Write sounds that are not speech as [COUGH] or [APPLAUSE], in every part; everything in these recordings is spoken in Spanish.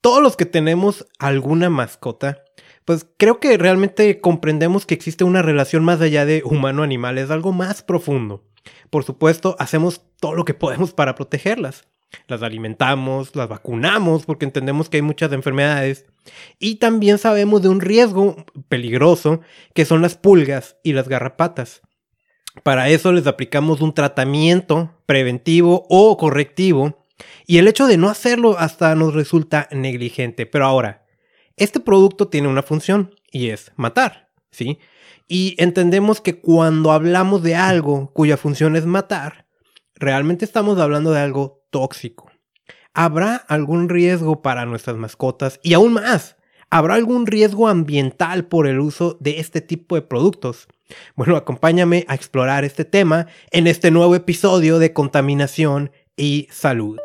todos los que tenemos alguna mascota, pues creo que realmente comprendemos que existe una relación más allá de humano-animal, es algo más profundo. Por supuesto, hacemos todo lo que podemos para protegerlas. Las alimentamos, las vacunamos porque entendemos que hay muchas enfermedades. Y también sabemos de un riesgo peligroso que son las pulgas y las garrapatas. Para eso les aplicamos un tratamiento preventivo o correctivo. Y el hecho de no hacerlo hasta nos resulta negligente. Pero ahora, este producto tiene una función y es matar, ¿sí? Y entendemos que cuando hablamos de algo cuya función es matar, realmente estamos hablando de algo tóxico. ¿Habrá algún riesgo para nuestras mascotas? Y aún más, ¿habrá algún riesgo ambiental por el uso de este tipo de productos? Bueno, acompáñame a explorar este tema en este nuevo episodio de Contaminación y Salud.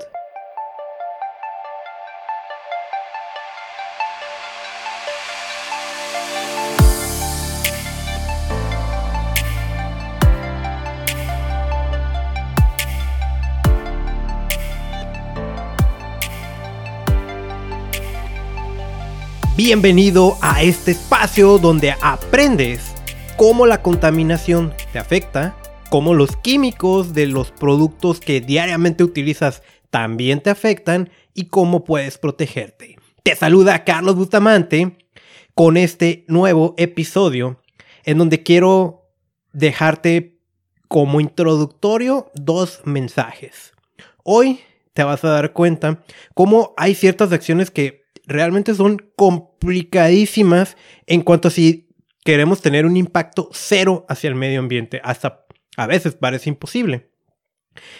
Bienvenido a este espacio donde aprendes cómo la contaminación te afecta, cómo los químicos de los productos que diariamente utilizas también te afectan y cómo puedes protegerte. Te saluda Carlos Bustamante con este nuevo episodio en donde quiero dejarte como introductorio dos mensajes. Hoy te vas a dar cuenta cómo hay ciertas acciones que realmente son complicadísimas en cuanto a si queremos tener un impacto cero hacia el medio ambiente. Hasta a veces parece imposible.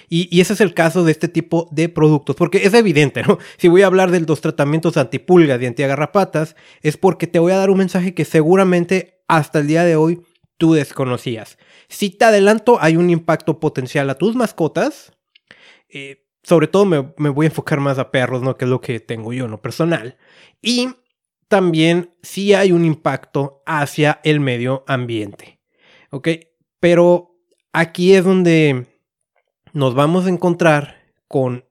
Y, ese es el caso de este tipo de productos, porque es evidente, ¿no? [LAUGHS] Si voy a hablar de los tratamientos antipulgas y antiagarrapatas, es porque te voy a dar un mensaje que seguramente hasta el día de hoy tú desconocías. Si te adelanto, hay un impacto potencial a tus mascotas. Eh, sobre todo me, voy a enfocar más a perros, ¿no? Que es lo que tengo yo, ¿no? Personal. Y también sí hay un impacto hacia el medio ambiente. ¿Ok? Pero aquí es donde nos vamos a encontrar con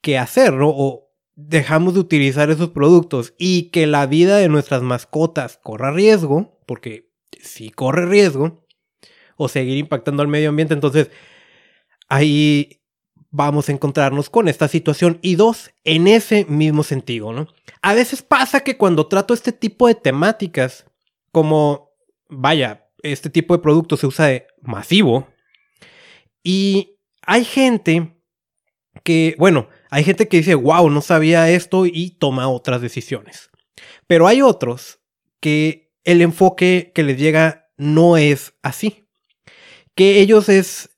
qué hacer, ¿no? O dejamos de utilizar esos productos y que la vida de nuestras mascotas corra riesgo, porque si corre riesgo, o seguir impactando al medio ambiente, entonces ahí vamos a encontrarnos con esta situación. Y dos, en ese mismo sentido, ¿no? A veces pasa que cuando trato este tipo de temáticas, como, vaya, este tipo de producto se usa de masivo, y hay gente que, bueno, hay gente que dice, wow, no sabía esto y toma otras decisiones. Pero hay otros que el enfoque que les llega no es así. Que ellos es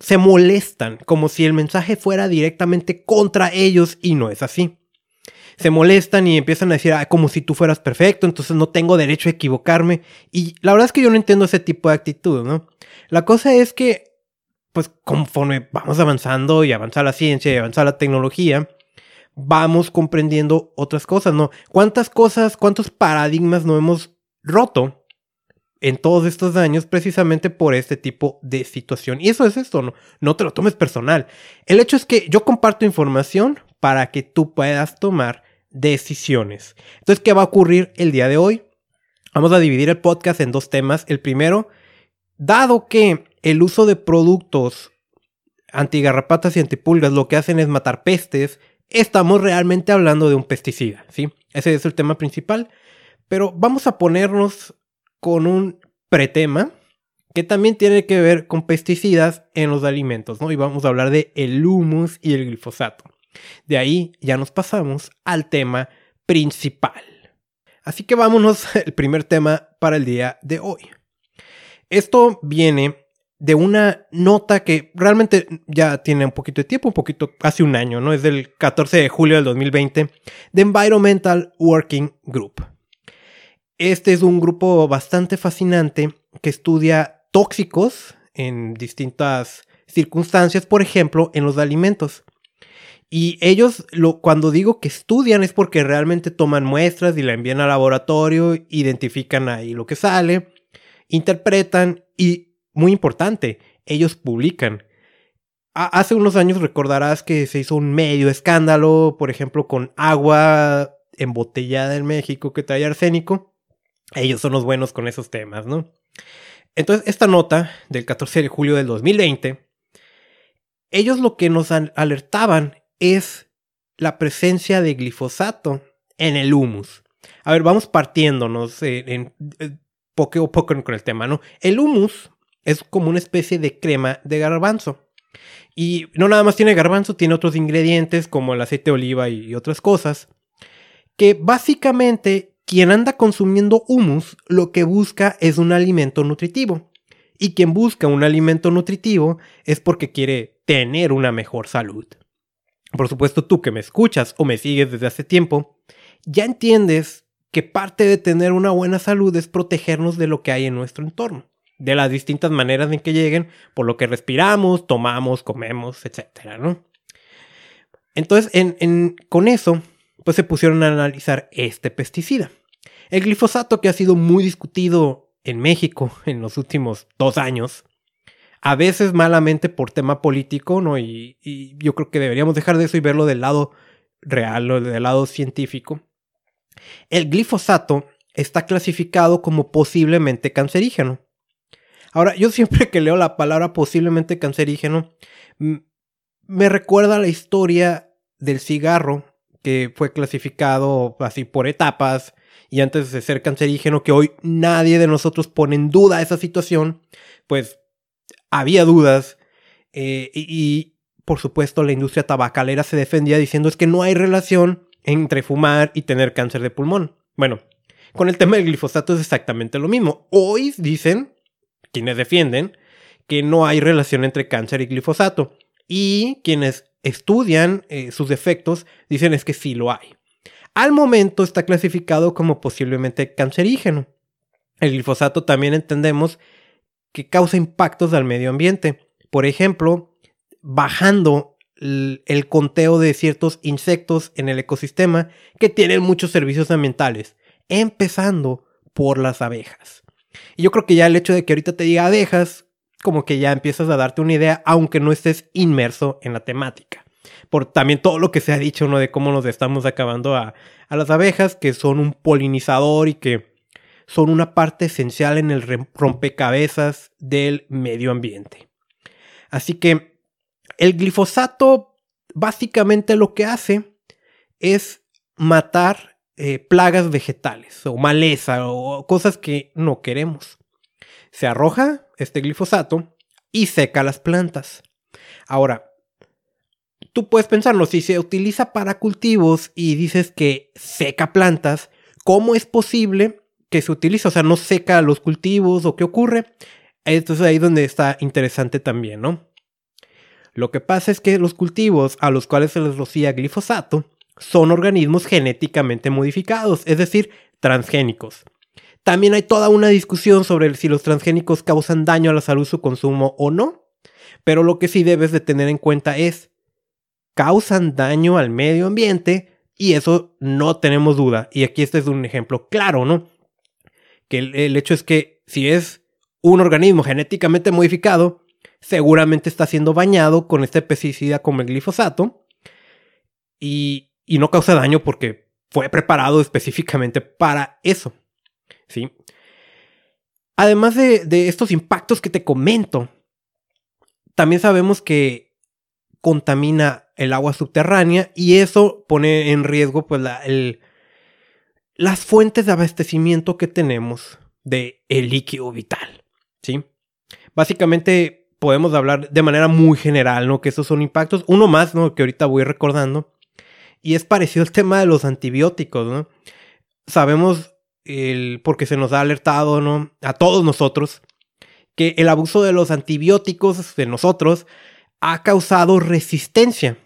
se molestan como si el mensaje fuera directamente contra ellos y no es así. Se molestan y empiezan a decir, ah, como si tú fueras perfecto, entonces no tengo derecho a equivocarme. Y la verdad es que yo no entiendo ese tipo de actitud, ¿no? La cosa es que, pues conforme vamos avanzando y avanza la ciencia y avanza la tecnología, vamos comprendiendo otras cosas, ¿no? ¿Cuántas cosas, cuántos paradigmas no hemos roto en todos estos años precisamente por este tipo de situación. Y eso es esto, no, no te lo tomes personal. El hecho es que yo comparto información para que tú puedas tomar decisiones. Entonces, ¿qué va a ocurrir el día de hoy? Vamos a dividir el podcast en dos temas. El primero, dado que el uso de productos antigarrapatas y antipulgas lo que hacen es matar pestes, estamos realmente hablando de un pesticida, ¿sí? Ese es el tema principal. Pero vamos a ponernos con un pretema que también tiene que ver con pesticidas en los alimentos, ¿no? Y vamos a hablar de el humus y el glifosato. De ahí ya nos pasamos al tema principal. Así que vámonos [LAUGHS] al primer tema para el día de hoy. Esto viene de una nota que realmente ya tiene un poquito de tiempo, un poquito, casi un año, ¿no? Es del 14 de julio del 2020, de Environmental Working Group. Este es un grupo bastante fascinante que estudia tóxicos en distintas circunstancias, por ejemplo, en los alimentos. Y ellos, lo, cuando digo que estudian, es porque realmente toman muestras y la envían al laboratorio, identifican ahí lo que sale, interpretan y, muy importante, ellos publican. hace unos años recordarás que se hizo un medio escándalo, por ejemplo, con agua embotellada en México que trae arsénico. Ellos son los buenos con esos temas, ¿no? Entonces, esta nota del 14 de julio del 2020, ellos lo que nos alertaban es la presencia de glifosato en el humus. A ver, vamos partiéndonos en, en poco a poco con el tema, ¿no? El humus es como una especie de crema de garbanzo. Y no nada más tiene garbanzo, tiene otros ingredientes como el aceite de oliva y otras cosas. Que básicamente quien anda consumiendo humus lo que busca es un alimento nutritivo. Y quien busca un alimento nutritivo es porque quiere tener una mejor salud. Por supuesto, tú que me escuchas o me sigues desde hace tiempo, ya entiendes que parte de tener una buena salud es protegernos de lo que hay en nuestro entorno de las distintas maneras en que lleguen, por lo que respiramos, tomamos, comemos, etcétera, ¿no? Entonces, con eso, pues se pusieron a analizar este pesticida. El glifosato que ha sido muy discutido en México en los últimos dos años, a veces malamente por tema político, ¿no? Y, yo creo que deberíamos dejar de eso y verlo del lado real o del lado científico. El glifosato está clasificado como posiblemente cancerígeno. Ahora, yo siempre que leo la palabra posiblemente cancerígeno, me recuerda la historia del cigarro que fue clasificado así por etapas y antes de ser cancerígeno, que hoy nadie de nosotros pone en duda esa situación, pues había dudas eh, y, por supuesto la industria tabacalera se defendía diciendo es que no hay relación entre fumar y tener cáncer de pulmón. Bueno, con el tema del glifosato es exactamente lo mismo. Hoy dicen quienes defienden que no hay relación entre cáncer y glifosato. Y quienes estudian eh, sus efectos dicen es que sí lo hay. Al momento está clasificado como posiblemente cancerígeno. El glifosato también entendemos que causa impactos al medio ambiente. Por ejemplo, bajando el conteo de ciertos insectos en el ecosistema que tienen muchos servicios ambientales, empezando por las abejas. Y yo creo que ya el hecho de que ahorita te diga abejas, como que ya empiezas a darte una idea, aunque no estés inmerso en la temática. Por también todo lo que se ha dicho, ¿no? De cómo nos estamos acabando a, a las abejas, que son un polinizador y que son una parte esencial en el rompecabezas del medio ambiente. Así que el glifosato básicamente lo que hace es matar eh, plagas vegetales o maleza o cosas que no queremos. Se arroja este glifosato y seca las plantas. Ahora, tú puedes pensarlo, si se utiliza para cultivos y dices que seca plantas, ¿cómo es posible que se utilice? O sea, no seca los cultivos o qué ocurre. Esto es ahí donde está interesante también, ¿no? Lo que pasa es que los cultivos a los cuales se les rocía glifosato son organismos genéticamente modificados, es decir, transgénicos. También hay toda una discusión sobre si los transgénicos causan daño a la salud su consumo o no, pero lo que sí debes de tener en cuenta es, causan daño al medio ambiente y eso no tenemos duda. Y aquí este es un ejemplo claro, ¿no? Que el, el hecho es que si es un organismo genéticamente modificado, seguramente está siendo bañado con este pesticida como el glifosato. Y, y no causa daño porque fue preparado específicamente para eso. ¿Sí? Además de, estos impactos que te comento, también sabemos que contamina el agua subterránea y eso pone en riesgo pues, las fuentes de abastecimiento que tenemos de el líquido vital. ¿sí? Básicamente podemos hablar de manera muy general, ¿no? Que esos son impactos. Uno más, ¿no? Que ahorita voy recordando, y es parecido al tema de los antibióticos, ¿no? Sabemos, el, porque se nos ha alertado, ¿no? A todos nosotros, que el abuso de los antibióticos de nosotros ha causado resistencia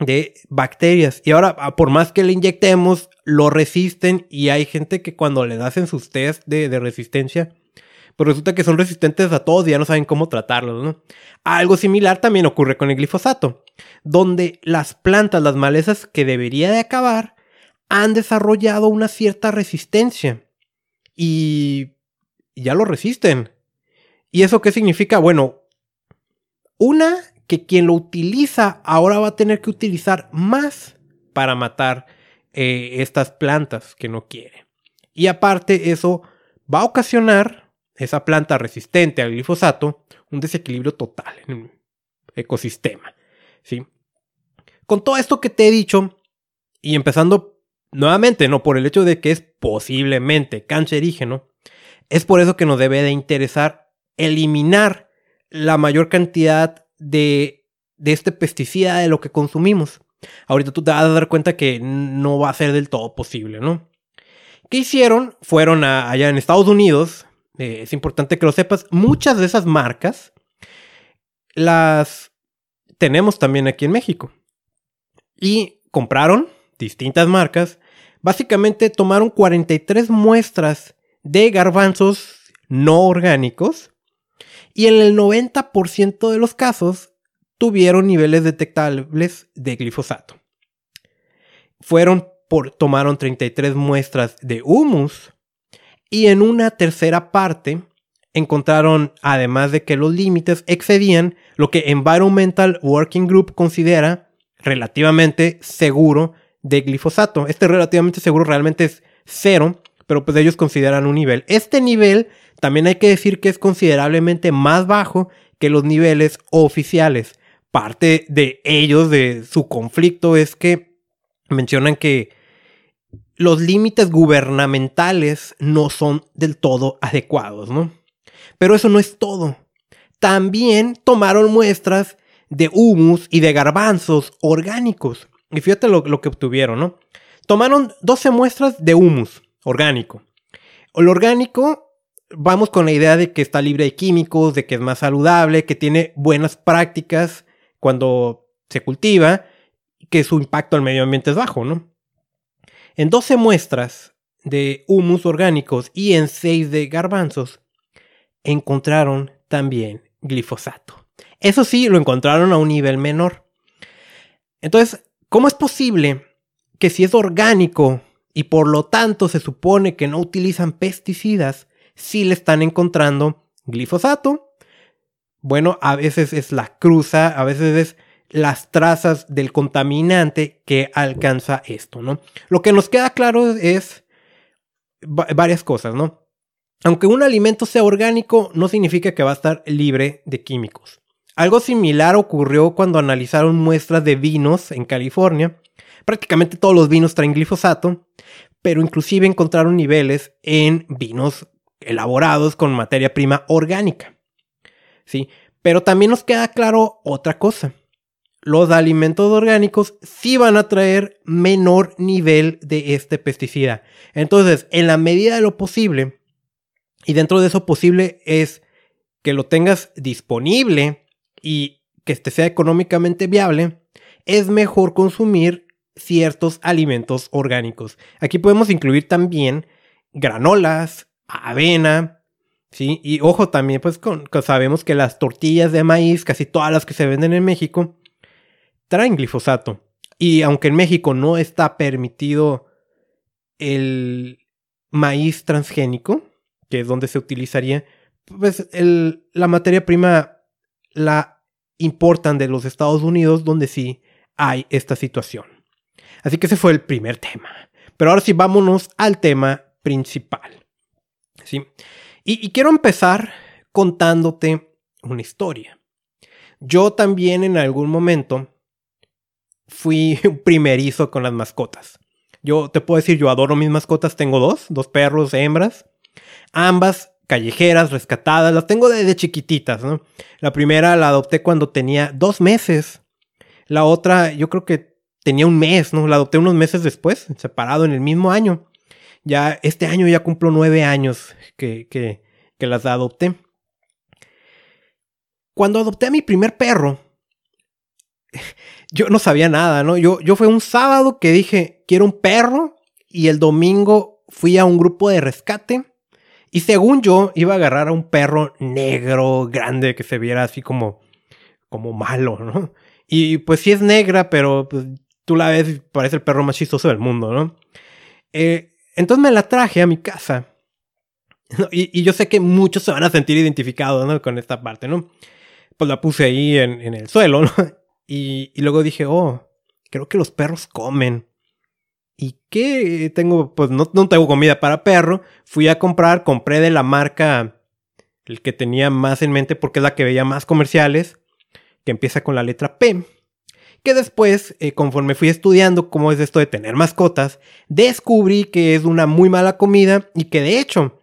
de bacterias. Y ahora, por más que le inyectemos, lo resisten y hay gente que cuando le hacen sus test de, de resistencia, pues resulta que son resistentes a todos y ya no saben cómo tratarlos, ¿no? Algo similar también ocurre con el glifosato, donde las plantas, las malezas que debería de acabar, han desarrollado una cierta resistencia y ya lo resisten. ¿Y eso qué significa? Bueno, una, que quien lo utiliza ahora va a tener que utilizar más para matar eh, estas plantas que no quiere. Y aparte eso va a ocasionar esa planta resistente al glifosato un desequilibrio total en el ecosistema. ¿sí? Con todo esto que te he dicho, y empezando nuevamente, no por el hecho de que es posiblemente cancerígeno, es por eso que nos debe de interesar eliminar la mayor cantidad de, de este pesticida de lo que consumimos. Ahorita tú te vas a dar cuenta que no va a ser del todo posible, ¿no? ¿Qué hicieron? Fueron allá en Estados Unidos, eh, es importante que lo sepas, muchas de esas marcas las tenemos también aquí en México. Y compraron distintas marcas, básicamente tomaron 43 muestras de garbanzos no orgánicos y en el 90% de los casos tuvieron niveles detectables de glifosato. Fueron por, tomaron 33 muestras de humus y en una tercera parte encontraron, además de que los límites excedían lo que Environmental Working Group considera relativamente seguro de glifosato. Este relativamente seguro realmente es cero, pero pues ellos consideran un nivel. Este nivel también hay que decir que es considerablemente más bajo que los niveles oficiales parte de ellos, de su conflicto, es que mencionan que los límites gubernamentales no son del todo adecuados, ¿no? Pero eso no es todo. También tomaron muestras de humus y de garbanzos orgánicos. Y fíjate lo, lo que obtuvieron, ¿no? Tomaron 12 muestras de humus orgánico. El orgánico vamos con la idea de que está libre de químicos, de que es más saludable, que tiene buenas prácticas cuando se cultiva, que su impacto al medio ambiente es bajo, ¿no? En 12 muestras de humus orgánicos y en 6 de garbanzos encontraron también glifosato. Eso sí, lo encontraron a un nivel menor. Entonces, ¿cómo es posible que si es orgánico y por lo tanto se supone que no utilizan pesticidas, si le están encontrando glifosato bueno, a veces es la cruza, a veces es las trazas del contaminante que alcanza esto, ¿no? Lo que nos queda claro es varias cosas, ¿no? Aunque un alimento sea orgánico, no significa que va a estar libre de químicos. Algo similar ocurrió cuando analizaron muestras de vinos en California. Prácticamente todos los vinos traen glifosato, pero inclusive encontraron niveles en vinos elaborados con materia prima orgánica. ¿sí? Pero también nos queda claro otra cosa. Los alimentos orgánicos sí van a traer menor nivel de este pesticida. Entonces, en la medida de lo posible, y dentro de eso posible es que lo tengas disponible y que este sea económicamente viable, es mejor consumir ciertos alimentos orgánicos. Aquí podemos incluir también granolas, avena, ¿sí? Y ojo también, pues sabemos que las tortillas de maíz, casi todas las que se venden en México, traen glifosato. Y aunque en México no está permitido el maíz transgénico, que es donde se utilizaría, pues la materia prima la importan de los Estados Unidos, donde sí hay esta situación. Así que ese fue el primer tema. Pero ahora sí, vámonos al tema principal. ¿Sí? Y, quiero empezar contándote una historia. Yo también en algún momento fui [LAUGHS] primerizo con las mascotas. Yo te puedo decir, yo adoro mis mascotas, tengo dos, dos perros, hembras, ambas callejeras, rescatadas, las tengo desde chiquititas. La primera la adopté cuando tenía dos meses, la otra yo creo que tenía un mes, ¿no? La adopté unos meses después, separado en el mismo año. Ya este año ya cumplo nueve años que, que, las adopté. Cuando adopté a mi primer perro, yo no sabía nada, ¿no? Yo, yo fue un sábado que dije, quiero un perro, y el domingo fui a un grupo de rescate. Y según yo, iba a agarrar a un perro negro, grande, que se viera así como, como malo, ¿no? Y pues sí es negra, pero pues, tú la ves parece el perro más chistoso del mundo, ¿no? Eh, entonces me la traje a mi casa. Y, yo sé que muchos se van a sentir identificados con esta parte, ¿no? pues la puse ahí en, el suelo, [LAUGHS] y, luego dije, oh, creo que los perros comen. ¿Y qué tengo? Pues no, no tengo comida para perro. Fui a comprar, compré de la marca el que tenía más en mente porque es la que veía más comerciales, que empieza con la letra P. Que después, eh, conforme fui estudiando cómo es esto de tener mascotas, descubrí que es una muy mala comida y que de hecho,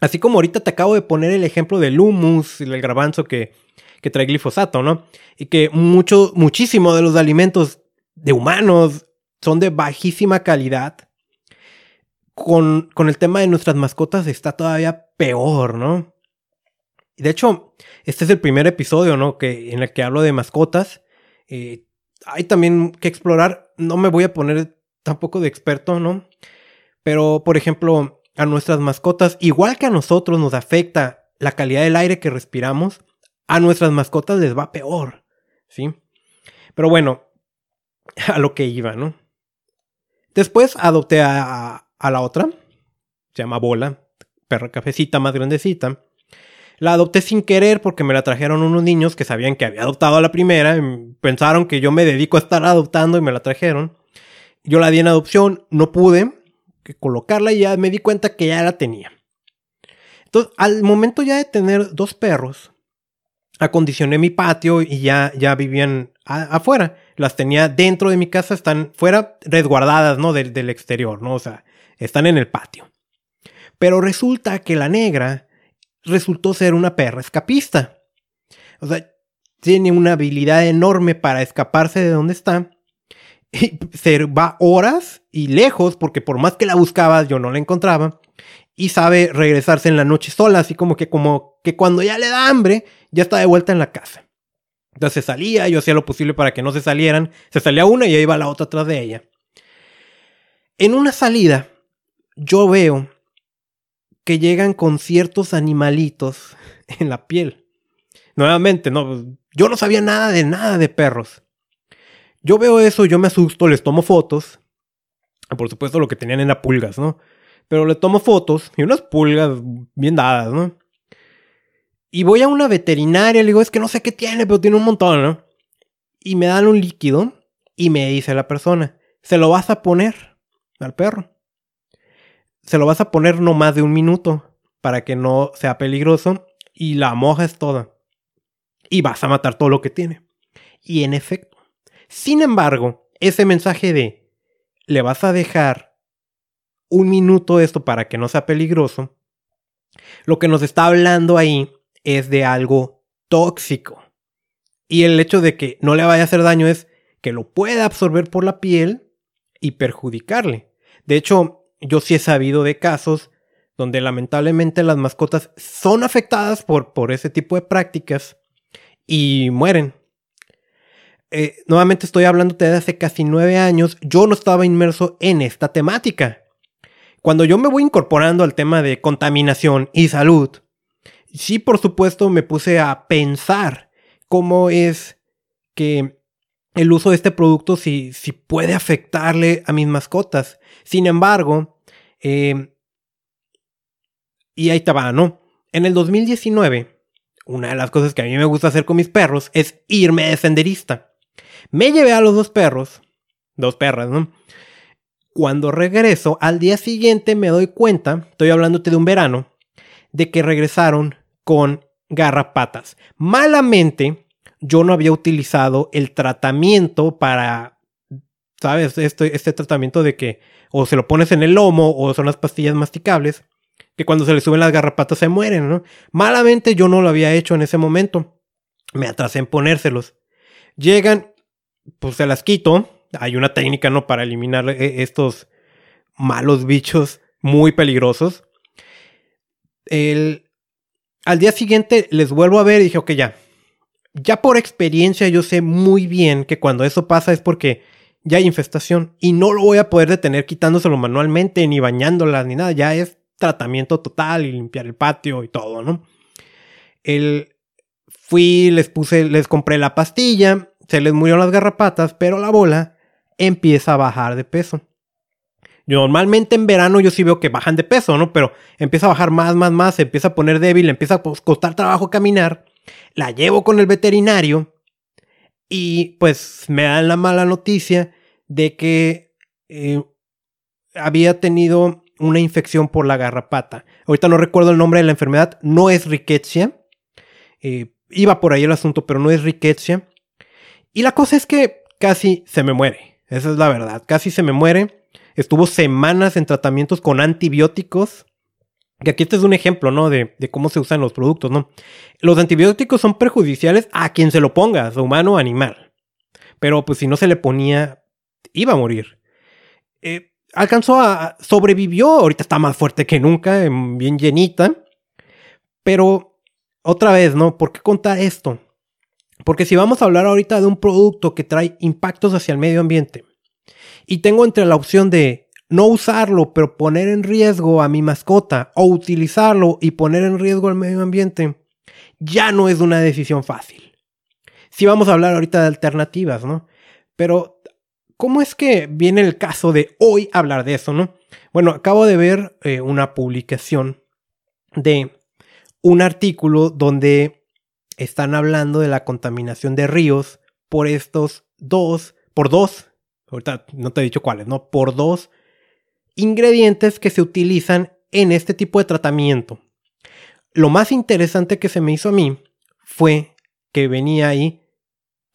así como ahorita te acabo de poner el ejemplo del humus y el garbanzo que, que trae glifosato, ¿no? Y que mucho, muchísimo de los alimentos de humanos son de bajísima calidad. Con, con el tema de nuestras mascotas está todavía peor, ¿no? De hecho, este es el primer episodio, ¿no? Que, en el que hablo de mascotas. Eh, hay también que explorar. No me voy a poner tampoco de experto, ¿no? Pero, por ejemplo, a nuestras mascotas, igual que a nosotros nos afecta la calidad del aire que respiramos, a nuestras mascotas les va peor, ¿sí? Pero bueno, [LAUGHS] a lo que iba, ¿no? Después adopté a, la otra, se llama Bola, perra cafecita más grandecita. La adopté sin querer porque me la trajeron unos niños que sabían que había adoptado a la primera. pensaron que yo me dedico a estar adoptando y me la trajeron. Yo la di en adopción, no pude colocarla y ya me di cuenta que ya la tenía. Entonces, al momento ya de tener dos perros, acondicioné mi patio y ya, ya vivían afuera. Las tenía dentro de mi casa, están fuera resguardadas, ¿no? Del, del exterior, ¿no? O sea, están en el patio. Pero resulta que la negra resultó ser una perra escapista. O sea, tiene una habilidad enorme para escaparse de donde está. Y se va horas y lejos, porque por más que la buscaba, yo no la encontraba. Y sabe regresarse en la noche sola, así como que, como que cuando ya le da hambre, ya está de vuelta en la casa. Entonces salía, yo hacía lo posible para que no se salieran. Se salía una y ahí iba la otra atrás de ella. En una salida, yo veo que llegan con ciertos animalitos [LAUGHS] en la piel. Nuevamente, no, yo no sabía nada de nada de perros. Yo veo eso, yo me asusto, les tomo fotos. Por supuesto, lo que tenían era pulgas, ¿no? Pero le tomo fotos y unas pulgas bien dadas, ¿no? Y voy a una veterinaria, le digo, es que no sé qué tiene, pero tiene un montón, ¿no? Y me dan un líquido y me dice la persona, se lo vas a poner al perro se lo vas a poner no más de un minuto para que no sea peligroso y la moja es toda. Y vas a matar todo lo que tiene. Y en efecto. Sin embargo, ese mensaje de le vas a dejar un minuto esto para que no sea peligroso, lo que nos está hablando ahí es de algo tóxico. Y el hecho de que no le vaya a hacer daño es que lo pueda absorber por la piel y perjudicarle. De hecho, yo sí he sabido de casos donde lamentablemente las mascotas son afectadas por, por ese tipo de prácticas y mueren. Eh, nuevamente estoy hablándote de hace casi nueve años, yo no estaba inmerso en esta temática. Cuando yo me voy incorporando al tema de contaminación y salud, sí por supuesto me puse a pensar cómo es que el uso de este producto si, si puede afectarle a mis mascotas. Sin embargo, em, y ahí estaba, ¿no? En el 2019, una de las cosas que a mí me gusta hacer con mis perros es irme de senderista. Me llevé a los dos perros, dos perras, ¿no? Cuando regreso, al día siguiente me doy cuenta, estoy hablándote de un verano, de que regresaron con garrapatas. Malamente, yo no había utilizado el tratamiento para ¿sabes? Este, este tratamiento de que o se lo pones en el lomo o son las pastillas masticables, que cuando se le suben las garrapatas se mueren, ¿no? Malamente yo no lo había hecho en ese momento. Me atrasé en ponérselos. Llegan, pues se las quito. Hay una técnica, ¿no? Para eliminar eh, estos malos bichos muy peligrosos. El, al día siguiente les vuelvo a ver y dije, ok, ya. Ya por experiencia yo sé muy bien que cuando eso pasa es porque ya hay infestación y no lo voy a poder detener quitándoselo manualmente, ni bañándolas, ni nada. Ya es tratamiento total y limpiar el patio y todo, ¿no? El, fui, les puse, les compré la pastilla, se les murieron las garrapatas, pero la bola empieza a bajar de peso. Normalmente en verano yo sí veo que bajan de peso, ¿no? Pero empieza a bajar más, más, más, se empieza a poner débil, empieza a costar trabajo caminar. La llevo con el veterinario y pues me dan la mala noticia de que eh, había tenido una infección por la garrapata. Ahorita no recuerdo el nombre de la enfermedad, no es rickettsia. Eh, iba por ahí el asunto, pero no es rickettsia. Y la cosa es que casi se me muere. Esa es la verdad. Casi se me muere. Estuvo semanas en tratamientos con antibióticos. Que aquí este es un ejemplo, ¿no? De, cómo se usan los productos, ¿no? Los antibióticos son perjudiciales a quien se lo ponga, humano o animal. Pero pues si no se le ponía, iba a morir. Eh, alcanzó a... sobrevivió, ahorita está más fuerte que nunca, bien llenita. Pero, otra vez, ¿no? ¿Por qué contar esto? Porque si vamos a hablar ahorita de un producto que trae impactos hacia el medio ambiente, y tengo entre la opción de no usarlo, pero poner en riesgo a mi mascota, o utilizarlo y poner en riesgo al medio ambiente, ya no es una decisión fácil. Si vamos a hablar ahorita de alternativas, ¿no? Pero, ¿cómo es que viene el caso de hoy hablar de eso, ¿no? Bueno, acabo de ver eh, una publicación de un artículo donde están hablando de la contaminación de ríos por estos dos, por dos ahorita no te he dicho cuáles, ¿no? Por dos ingredientes que se utilizan en este tipo de tratamiento. Lo más interesante que se me hizo a mí fue que venía ahí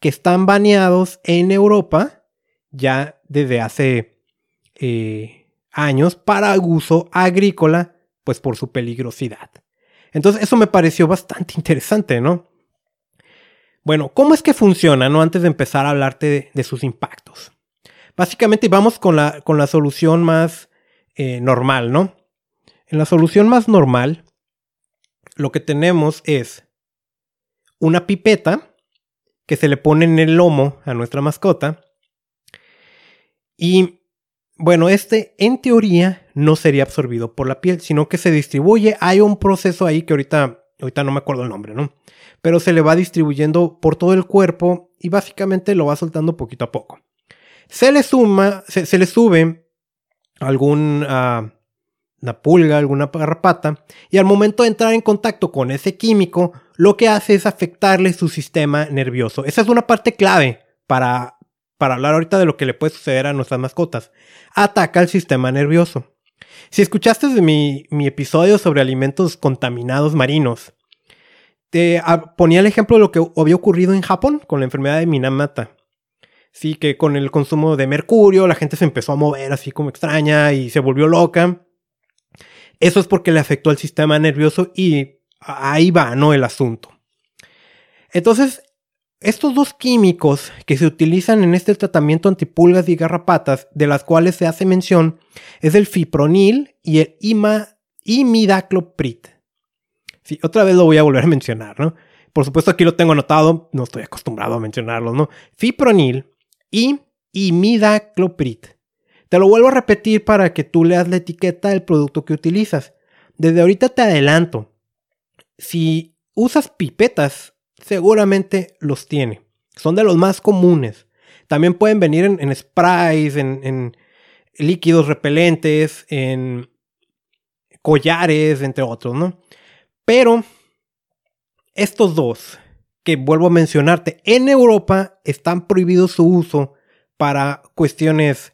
que están baneados en Europa ya desde hace eh, años para uso agrícola, pues por su peligrosidad. Entonces eso me pareció bastante interesante, ¿no? Bueno, ¿cómo es que funciona, no? Antes de empezar a hablarte de sus impactos. Básicamente vamos con la, con la solución más eh, normal, ¿no? En la solución más normal, lo que tenemos es una pipeta que se le pone en el lomo a nuestra mascota. Y bueno, este en teoría no sería absorbido por la piel, sino que se distribuye. Hay un proceso ahí que ahorita, ahorita no me acuerdo el nombre, ¿no? Pero se le va distribuyendo por todo el cuerpo y básicamente lo va soltando poquito a poco se le suma, se, le sube algún, ah, pulga, alguna garrapata, y al momento de entrar en contacto con ese químico, lo que hace es afectarle su sistema nervioso. Esa es una parte clave para, para hablar ahorita de lo que le puede suceder a nuestras mascotas. Ataca el sistema nervioso. Si escuchaste de mi, mi episodio sobre alimentos contaminados marinos, te ah, ponía el ejemplo de lo que había ocurrido en Japón con la enfermedad de Minamata. Sí, que con el consumo de mercurio la gente se empezó a mover así como extraña y se volvió loca. Eso es porque le afectó al sistema nervioso y ahí va, ¿no? El asunto. Entonces, estos dos químicos que se utilizan en este tratamiento antipulgas y garrapatas, de las cuales se hace mención, es el fipronil y el imidacloprid. Sí, otra vez lo voy a volver a mencionar, ¿no? Por supuesto aquí lo tengo anotado, no estoy acostumbrado a mencionarlo, ¿no? Fipronil y imidacloprid. Te lo vuelvo a repetir para que tú leas la etiqueta del producto que utilizas. Desde ahorita te adelanto. Si usas pipetas, seguramente los tiene. Son de los más comunes. También pueden venir en, sprays, en, en líquidos repelentes, en collares, entre otros, ¿no? Pero estos dos, que vuelvo a mencionarte, en Europa están prohibidos su uso para cuestiones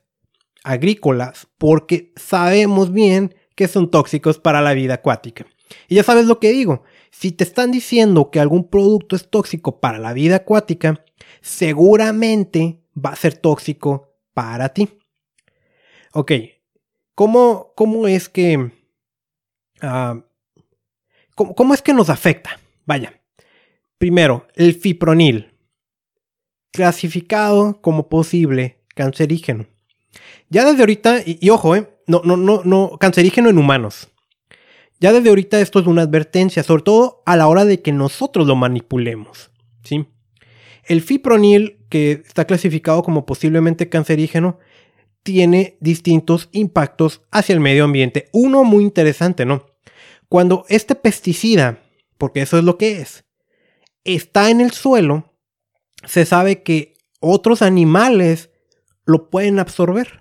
agrícolas porque sabemos bien que son tóxicos para la vida acuática. Y ya sabes lo que digo, si te están diciendo que algún producto es tóxico para la vida acuática, seguramente va a ser tóxico para ti. Ok, ¿cómo, cómo es que... Ah, ¿cómo es que nos afecta? Vaya, Primero, el fipronil, clasificado como posible cancerígeno. Ya desde ahorita, y, ojo, eh, no, no, no, no, cancerígeno en humanos. Ya desde ahorita esto es una advertencia, sobre todo a la hora de que nosotros lo manipulemos. El fipronil, que está clasificado como posiblemente cancerígeno, tiene distintos impactos hacia el medio ambiente. Uno muy interesante, ¿no? Cuando este pesticida, porque eso es lo que es, está en el suelo, se sabe que otros animales lo pueden absorber.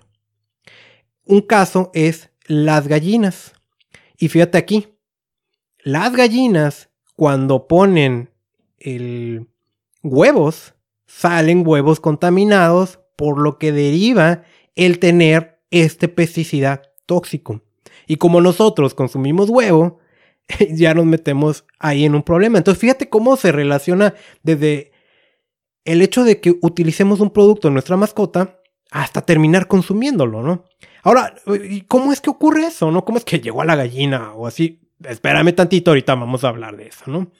Un caso es las gallinas. Y fíjate aquí, las gallinas cuando ponen el huevos, salen huevos contaminados, por lo que deriva el tener este pesticida tóxico. Y como nosotros consumimos huevo, [LAUGHS] ya nos metemos ahí en un problema. Entonces fíjate cómo se relaciona desde el hecho de que utilicemos un producto en nuestra mascota hasta terminar consumiéndolo, ¿no? Ahora, ¿cómo es que ocurre eso, no? ¿Cómo es que llegó a la gallina o así? Espérame tantito, ahorita vamos a hablar de eso, ¿no?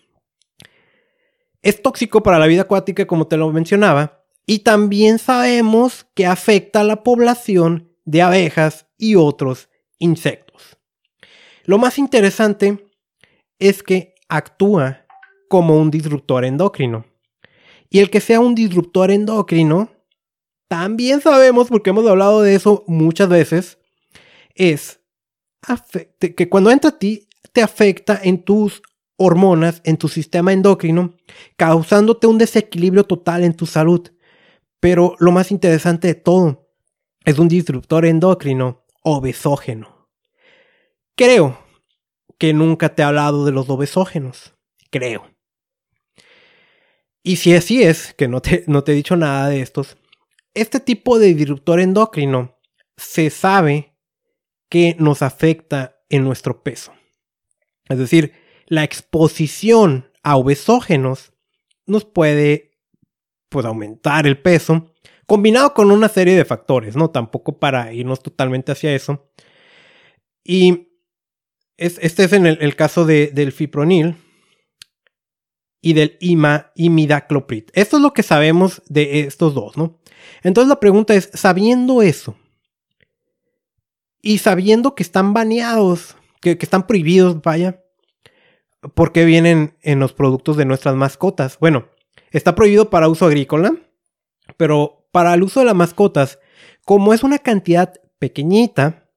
Es tóxico para la vida acuática, como te lo mencionaba, y también sabemos que afecta a la población de abejas y otros insectos. Lo más interesante es que actúa como un disruptor endocrino. Y el que sea un disruptor endocrino, también sabemos, porque hemos hablado de eso muchas veces, es que cuando entra a ti, te afecta en tus hormonas, en tu sistema endocrino, causándote un desequilibrio total en tu salud. Pero lo más interesante de todo, es un disruptor endocrino obesógeno. Creo que nunca te he hablado de los obesógenos. Creo. Y si así es, que no te, no te he dicho nada de estos, este tipo de disruptor endocrino se sabe que nos afecta en nuestro peso. Es decir, la exposición a obesógenos nos puede pues, aumentar el peso, combinado con una serie de factores, ¿no? Tampoco para irnos totalmente hacia eso. Y este es en el, caso del fipronil y del ima, imidacloprid. Esto es lo que sabemos de estos dos, ¿no? Entonces la pregunta es, sabiendo eso, y sabiendo que están baneados, que, que están prohibidos, vaya, ¿por qué vienen en los productos de nuestras mascotas? Bueno, está prohibido para uso agrícola, pero para el uso de las mascotas, como es una cantidad pequeñita,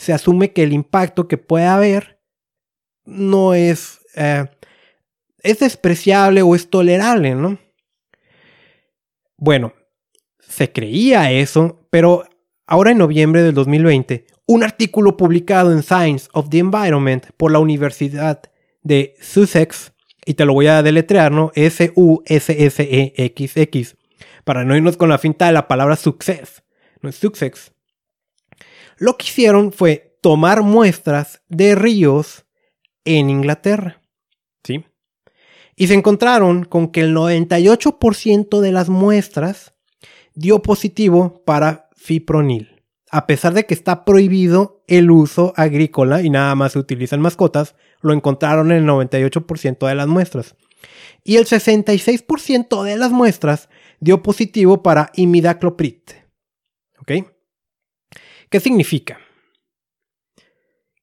se asume que el impacto que puede haber no es, eh, es despreciable o es tolerable, ¿no? Bueno, se creía eso, pero ahora en noviembre del 2020, un artículo publicado en Science of the Environment por la Universidad de Sussex, y te lo voy a deletrear, ¿no? S-U-S-S-E-X-X, para no irnos con la finta de la palabra success, no es Sussex. Lo que hicieron fue tomar muestras de ríos en Inglaterra, ¿sí? Y se encontraron con que el 98% de las muestras dio positivo para fipronil. A pesar de que está prohibido el uso agrícola y nada más se utilizan mascotas, lo encontraron en el 98% de las muestras. Y el 66% de las muestras dio positivo para imidacloprid. ¿Ok? ¿Qué significa?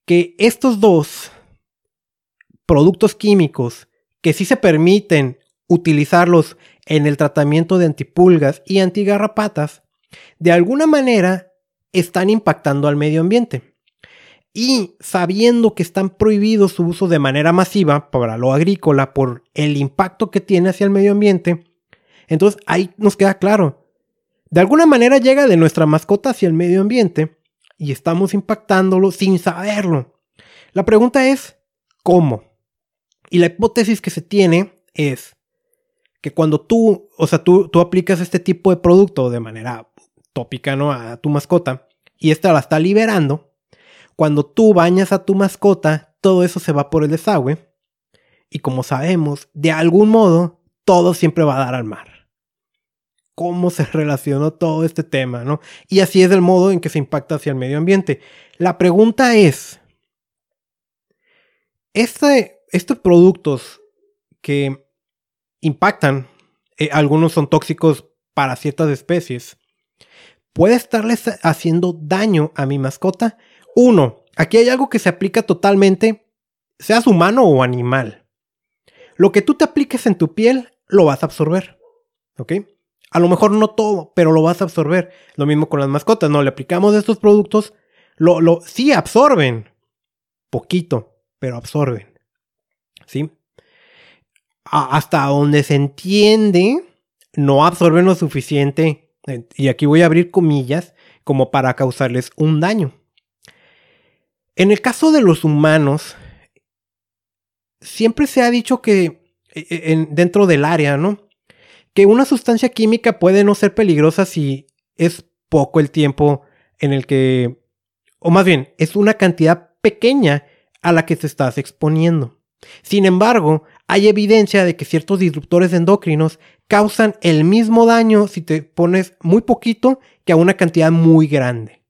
Que estos dos productos químicos que sí se permiten utilizarlos en el tratamiento de antipulgas y antigarrapatas, de alguna manera están impactando al medio ambiente. Y sabiendo que están prohibidos su uso de manera masiva para lo agrícola por el impacto que tiene hacia el medio ambiente, entonces ahí nos queda claro. De alguna manera llega de nuestra mascota hacia el medio ambiente y estamos impactándolo sin saberlo. La pregunta es, ¿cómo? Y la hipótesis que se tiene es que cuando tú, o sea, tú, tú aplicas este tipo de producto de manera tópica, ¿no? A tu mascota y esta la está liberando, cuando tú bañas a tu mascota, todo eso se va por el desagüe. Y como sabemos, de algún modo, todo siempre va a dar al mar. ¿Cómo se [LAUGHS] relacionó todo este tema, no? Y así es el modo en que se impacta hacia el medio ambiente. La pregunta es, estos productos que impactan, eh, algunos son tóxicos para ciertas especies, puede estarles haciendo daño a mi mascota. Uno, aquí hay algo que se aplica totalmente, seas humano o animal. Lo que tú te apliques en tu piel, lo vas a absorber. ¿Ok? A lo mejor no todo, pero lo vas a absorber. Lo mismo con las mascotas, ¿no? Le aplicamos estos productos, lo, lo, sí absorben. Poquito, pero absorben. ¿sí? hasta donde se entiende, no absorben lo suficiente, y aquí voy a abrir comillas, como para causarles un daño. En el caso de los humanos, siempre se ha dicho que e, dentro del área, ¿no? Que una sustancia química puede no ser peligrosa si es poco el tiempo en el que, o más bien, es una cantidad pequeña a la que te estás exponiendo. Sin embargo, hay evidencia de que ciertos disruptores endocrinos causan el mismo daño si te pones muy poquito que a una cantidad muy grande.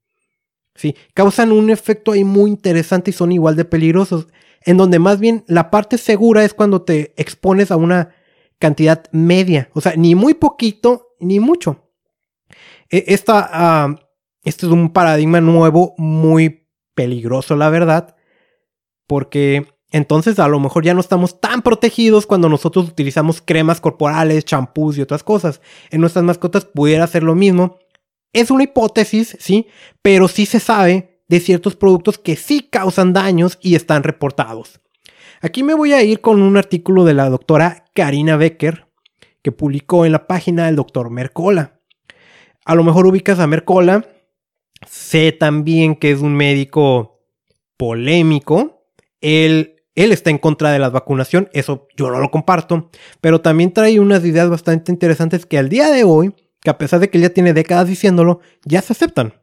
Sí, causan un efecto ahí muy interesante y son igual de peligrosos, en donde más bien la parte segura es cuando te expones a una cantidad media, o sea, ni muy poquito ni mucho. E, esta, ah, este es un paradigma nuevo muy peligroso, la verdad, porque entonces a lo mejor ya no estamos tan protegidos cuando nosotros utilizamos cremas corporales, champús y otras cosas. En nuestras mascotas pudiera ser lo mismo. Es una hipótesis, sí, pero sí se sabe de ciertos productos que sí causan daños y están reportados. Aquí me voy a ir con un artículo de la doctora Karina Becker que publicó en la página del doctor Mercola. A lo mejor ubicas a Mercola. Sé también que es un médico polémico. Él él está en contra de la vacunación, eso yo no lo comparto, pero también trae unas ideas bastante interesantes que al día de hoy, que a pesar de que él ya tiene décadas diciéndolo, ya se aceptan.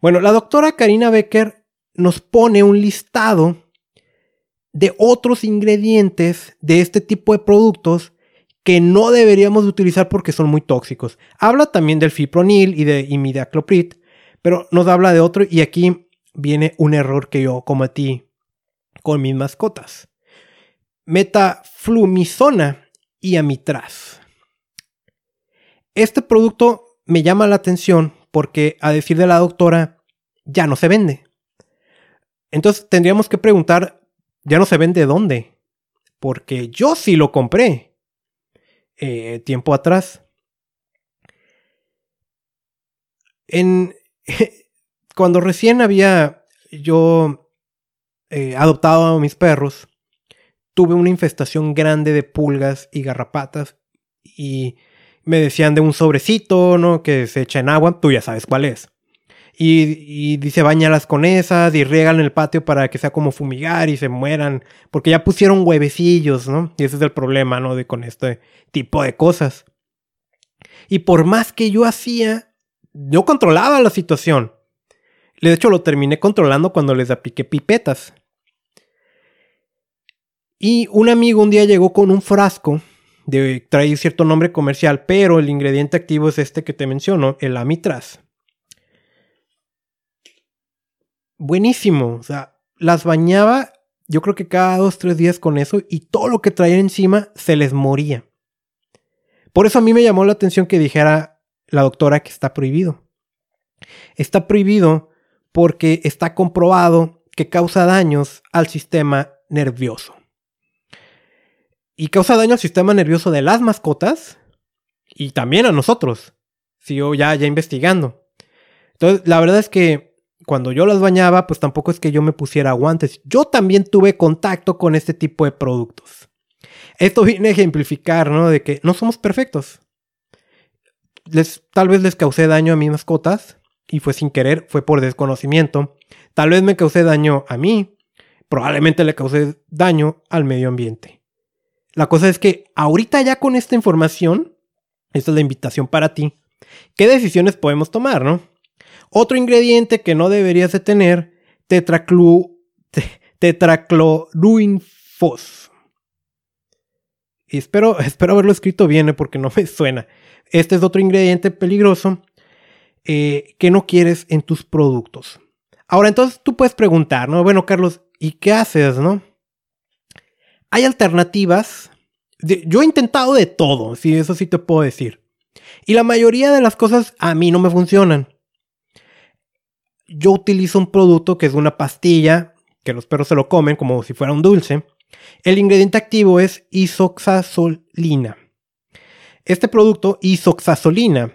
Bueno, la doctora Karina Becker nos pone un listado de otros ingredientes de este tipo de productos que no deberíamos utilizar porque son muy tóxicos. Habla también del fipronil y de imidacloprid, pero nos habla de otro y aquí viene un error que yo cometí con mis mascotas. Metaflumizona y amitraz. Este producto me llama la atención porque, a decir de la doctora, ya no se vende. Entonces tendríamos que preguntar, ¿ya no se vende dónde? Porque yo sí lo compré eh, tiempo atrás. En, [LAUGHS] cuando recién había yo eh, adoptado a mis perros, tuve una infestación grande de pulgas y garrapatas y me decían de un sobrecito, ¿no? Que se echa en agua, tú ya sabes cuál es. Y, dice, bañalas con esas y riegan el patio para que sea como fumigar y se mueran, porque ya pusieron huevecillos, ¿no? Y ese es el problema, ¿no? De con este tipo de cosas. Y por más que yo hacía, yo controlaba la situación. De hecho, lo terminé controlando cuando les apliqué pipetas. Y un amigo un día llegó con un frasco de trae cierto nombre comercial, pero el ingrediente activo es este que te menciono, el amitraz. Buenísimo, o sea, las bañaba yo creo que cada dos, tres días con eso y todo lo que traían encima se les moría. Por eso a mí me llamó la atención que dijera la doctora que está prohibido. Está prohibido porque está comprobado que causa daños al sistema nervioso. Y causa daño al sistema nervioso de las mascotas y también a nosotros. Sigo ya, ya investigando. Entonces, la verdad es que cuando yo las bañaba, pues tampoco es que yo me pusiera guantes. Yo también tuve contacto con este tipo de productos. Esto [LAUGHS] viene a ejemplificar, ¿no? De que no somos perfectos. Les, tal vez les causé daño a mis mascotas, y fue sin querer, fue por desconocimiento. Tal vez me causé daño a mí, probablemente le causé daño al medio ambiente. La cosa es que ahorita ya con esta información, esta es la invitación para ti, ¿qué decisiones podemos tomar, no? Otro ingrediente que no deberías de tener, tetraclu, tetracloruinfos. Y espero, [LAUGHS] espero haberlo escrito bien, ¿eh? porque no me suena. Este es otro ingrediente peligroso eh, que no quieres en tus productos. Ahora, entonces tú puedes preguntar, ¿no? Bueno, Carlos, ¿y qué haces, no? Hay alternativas. yo he intentado de todo, sí, eso sí te puedo decir. Y la mayoría de las cosas a mí no me funcionan. Yo utilizo un producto que es una pastilla, que los perros se lo comen como si fuera un dulce. El ingrediente activo es isoxazolina. Este producto, isoxazolina,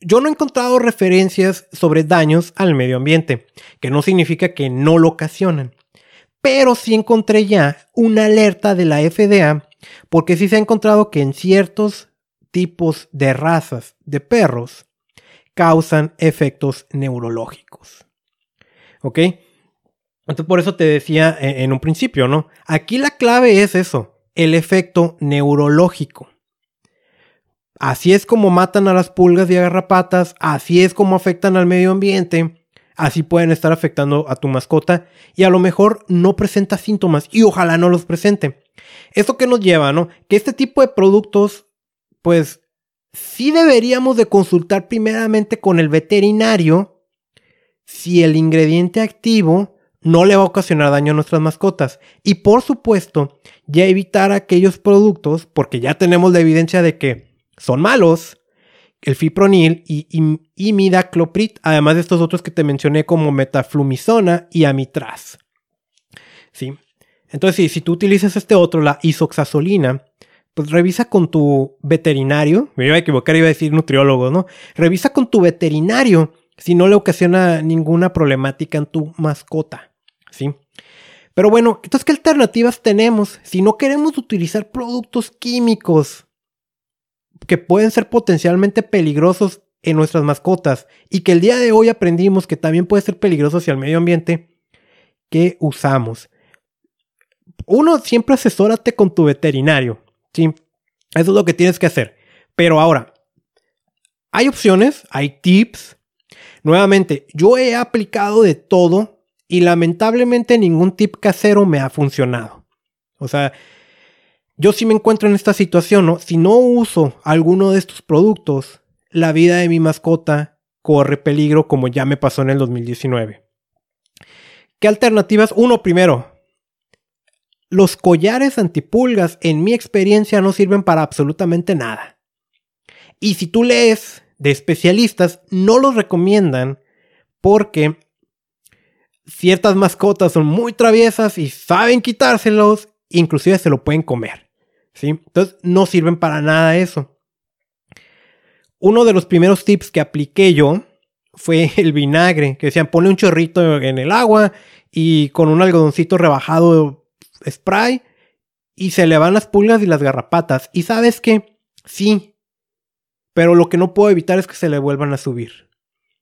yo no he encontrado referencias sobre daños al medio ambiente, que no significa que no lo ocasionan. Pero sí encontré ya una alerta de la FDA, porque sí se ha encontrado que en ciertos tipos de razas de perros causan efectos neurológicos. ¿Ok? Entonces por eso te decía en un principio, ¿no? Aquí la clave es eso, el efecto neurológico. Así es como matan a las pulgas y a garrapatas, así es como afectan al medio ambiente, así pueden estar afectando a tu mascota y a lo mejor no presenta síntomas y ojalá no los presente. Esto que nos lleva, ¿no? Que este tipo de productos, pues sí deberíamos de consultar primeramente con el veterinario si el ingrediente activo no le va a ocasionar daño a nuestras mascotas. Y por supuesto, ya evitar aquellos productos, porque ya tenemos la evidencia de que son malos, el fipronil y, imidacloprid, además de estos otros que te mencioné como metaflumizona y amitraz. ¿Sí? Entonces, si tú utilizas este otro, la isoxazolina, pues revisa con tu veterinario, me iba a equivocar, iba a decir nutriólogo, ¿no? Revisa con tu veterinario si no le ocasiona ninguna problemática en tu mascota, ¿sí? Pero bueno, entonces, ¿qué alternativas tenemos si no queremos utilizar productos químicos que pueden ser potencialmente peligrosos en nuestras mascotas y que el día de hoy aprendimos que también puede ser peligroso hacia el medio ambiente, ¿qué usamos? Uno, siempre asesórate con tu veterinario, ¿sí? Eso es lo que tienes que hacer. Pero ahora, hay opciones, hay tips. Nuevamente, yo he aplicado de todo y lamentablemente ningún tip casero me ha funcionado. O sea, yo sí me encuentro en esta situación, ¿no? Si no uso alguno de estos productos, la vida de mi mascota corre peligro como ya me pasó en el 2019. ¿Qué alternativas? Uno, primero, los collares antipulgas en mi experiencia no sirven para absolutamente nada. Y si tú lees de especialistas, no los recomiendan porque ciertas mascotas son muy traviesas y saben quitárselos, inclusive se lo pueden comer. ¿sí? Entonces no sirven para nada eso. Uno de los primeros tips que apliqué yo fue [LAUGHS] el vinagre, que decían pone un chorrito en el agua y con un algodoncito rebajado spray y se le van las pulgas y las garrapatas. Y sabes qué, sí, pero lo que no puedo evitar es que se le vuelvan a subir.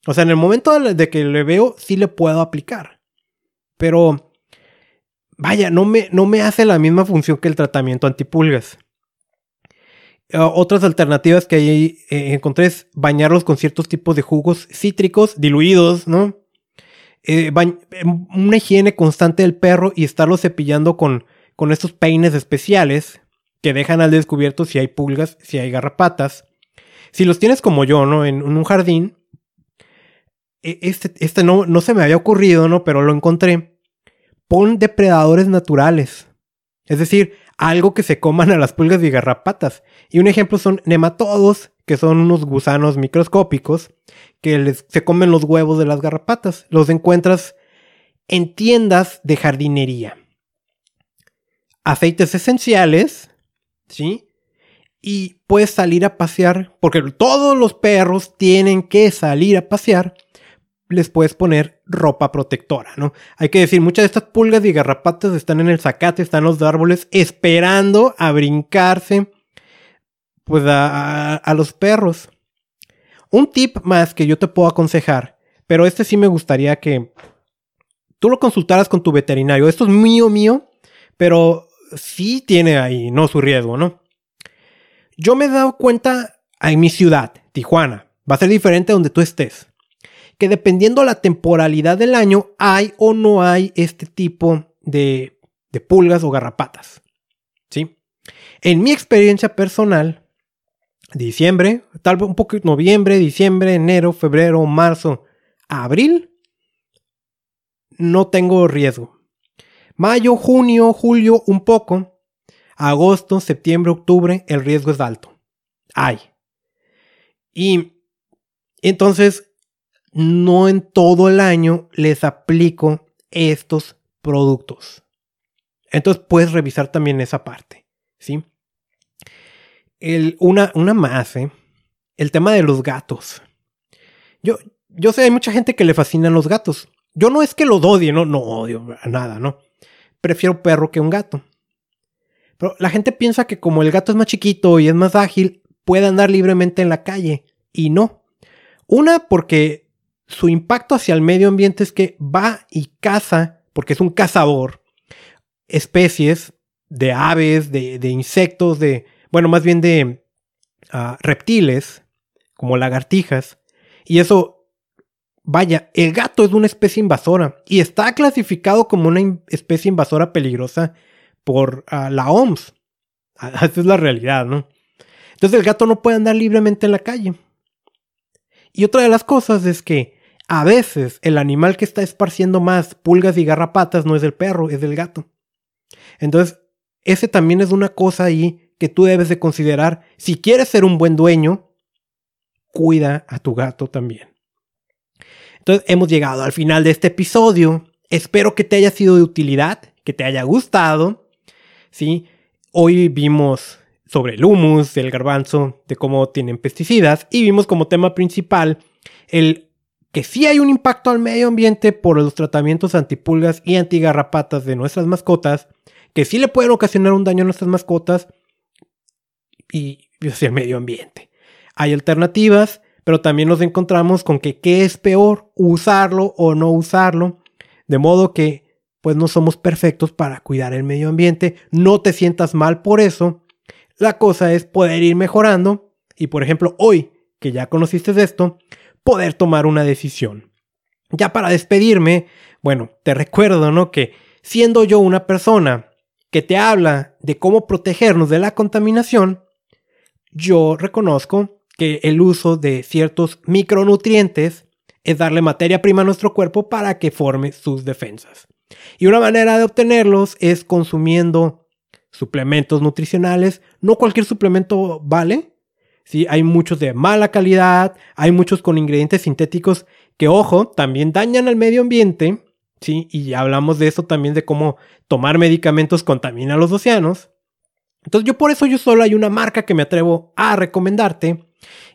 O sea, en el momento de que le veo, sí le puedo aplicar. Pero vaya, no me, no me hace la misma función que el tratamiento antipulgas. Otras alternativas que ahí eh, encontré es bañarlos con ciertos tipos de jugos cítricos diluidos, ¿no? Eh, una higiene constante del perro y estarlo cepillando con, con estos peines especiales que dejan al descubierto si hay pulgas, si hay garrapatas. Si los tienes como yo, ¿no? En, un jardín, e, este, este no, no se me había ocurrido, ¿no? Pero lo encontré pon depredadores naturales. Es decir, algo que se coman a las pulgas y garrapatas. Y un ejemplo son nematodos, que son unos gusanos microscópicos que se comen los huevos de las garrapatas. Los encuentras en tiendas de jardinería. Aceites esenciales, ¿sí? Y puedes salir a pasear, porque todos los perros tienen que salir a pasear les puedes poner ropa protectora, ¿no? Hay que decir, muchas de estas pulgas y garrapatas están en el zacate, están en los árboles, esperando a brincarse, pues a, a los perros. Un tip más que yo te puedo aconsejar, pero este sí me gustaría que tú lo consultaras con tu veterinario. Esto es mío, mío, pero sí tiene ahí, no su riesgo, ¿no? Yo me he dado cuenta en mi ciudad, Tijuana. Va a ser diferente donde tú estés que dependiendo la temporalidad del año hay o no hay este tipo de, pulgas o garrapatas. ¿Sí? En mi experiencia personal, diciembre, tal vez un poco noviembre, diciembre, enero, febrero, marzo, abril, no tengo riesgo. Mayo, junio, julio, un poco. Agosto, septiembre, octubre, el riesgo es alto. Hay. Y entonces no en todo el año les aplico estos productos. Entonces puedes revisar también esa parte, ¿sí? Una, una más, ¿eh? El tema de los gatos. Yo, yo sé, hay mucha gente que le fascinan los gatos. Yo no es que los odie, no, no odio nada, ¿no? Prefiero perro que un gato. Pero la gente piensa que como el gato es más chiquito y es más ágil, puede andar libremente en la calle. Y no. Una, porque su impacto hacia el medio ambiente es que va y caza, porque es un cazador, especies de aves, de, insectos, de, bueno, más bien de ah, reptiles, como lagartijas. Y eso, vaya, el gato es una especie invasora y está clasificado como una especie invasora peligrosa por ah, la OMS. [LAUGHS] Esa es la realidad, ¿no? Entonces el gato no puede andar libremente en la calle. Y otra de las cosas es que a veces el animal que está esparciendo más pulgas y garrapatas no es el perro, es el gato. Entonces, ese también es una cosa ahí que tú debes de considerar. Si quieres ser un buen dueño, cuida a tu gato también. Entonces, hemos llegado al final de este episodio. Espero que te haya sido de utilidad, que te haya gustado. ¿sí? Hoy vimos sobre el humus, el garbanzo, de cómo tienen pesticidas y vimos como tema principal el que sí hay un impacto al medio ambiente por los tratamientos antipulgas y antigarrapatas de nuestras mascotas, que sí le pueden ocasionar un daño a nuestras mascotas y hacia el medio ambiente. Hay alternativas, pero también nos encontramos con que qué es peor, usarlo o no usarlo, de modo que pues no somos perfectos para cuidar el medio ambiente, no te sientas mal por eso, la cosa es poder ir mejorando y por ejemplo hoy que ya conociste esto, poder tomar una decisión. Ya para despedirme, bueno, te recuerdo, ¿no? Que siendo yo una persona que te habla de cómo protegernos de la contaminación, yo reconozco que el uso de ciertos micronutrientes es darle materia prima a nuestro cuerpo para que forme sus defensas. Y una manera de obtenerlos es consumiendo suplementos nutricionales. No cualquier suplemento vale, ¿sí? Hay muchos de mala calidad, hay muchos con ingredientes sintéticos que, ojo, también dañan al medio ambiente, ¿sí? Y hablamos de eso también, de cómo tomar medicamentos contamina los océanos. Entonces yo por eso yo solo hay una marca que me atrevo a recomendarte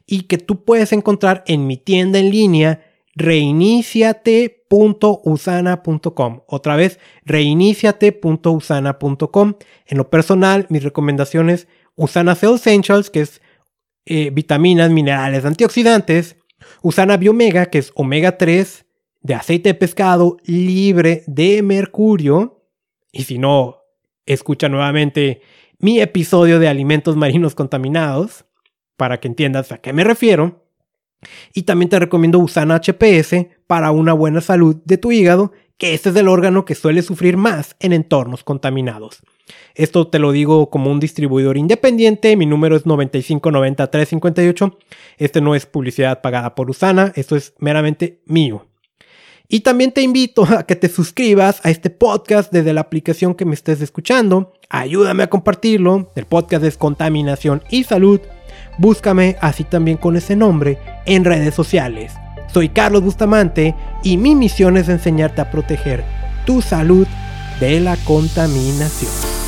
y que tú puedes encontrar en mi tienda en línea reiniciate.usana.com. Otra vez, reiniciate.usana.com. En lo personal, mis recomendaciones, Usana Cell Essentials, que es eh, vitaminas, minerales, antioxidantes. Usana Biomega, que es omega 3 de aceite de pescado libre de mercurio. Y si no, escucha nuevamente mi episodio de alimentos marinos contaminados para que entiendas a qué me refiero. Y también te recomiendo Usana HPS para una buena salud de tu hígado, que este es el órgano que suele sufrir más en entornos contaminados. Esto te lo digo como un distribuidor independiente. Mi número es 9590358. Este no es publicidad pagada por Usana, esto es meramente mío. Y también te invito a que te suscribas a este podcast desde la aplicación que me estés escuchando. Ayúdame a compartirlo. El podcast es Contaminación y Salud. Búscame así también con ese nombre en redes sociales. Soy Carlos Bustamante y mi misión es enseñarte a proteger tu salud de la contaminación.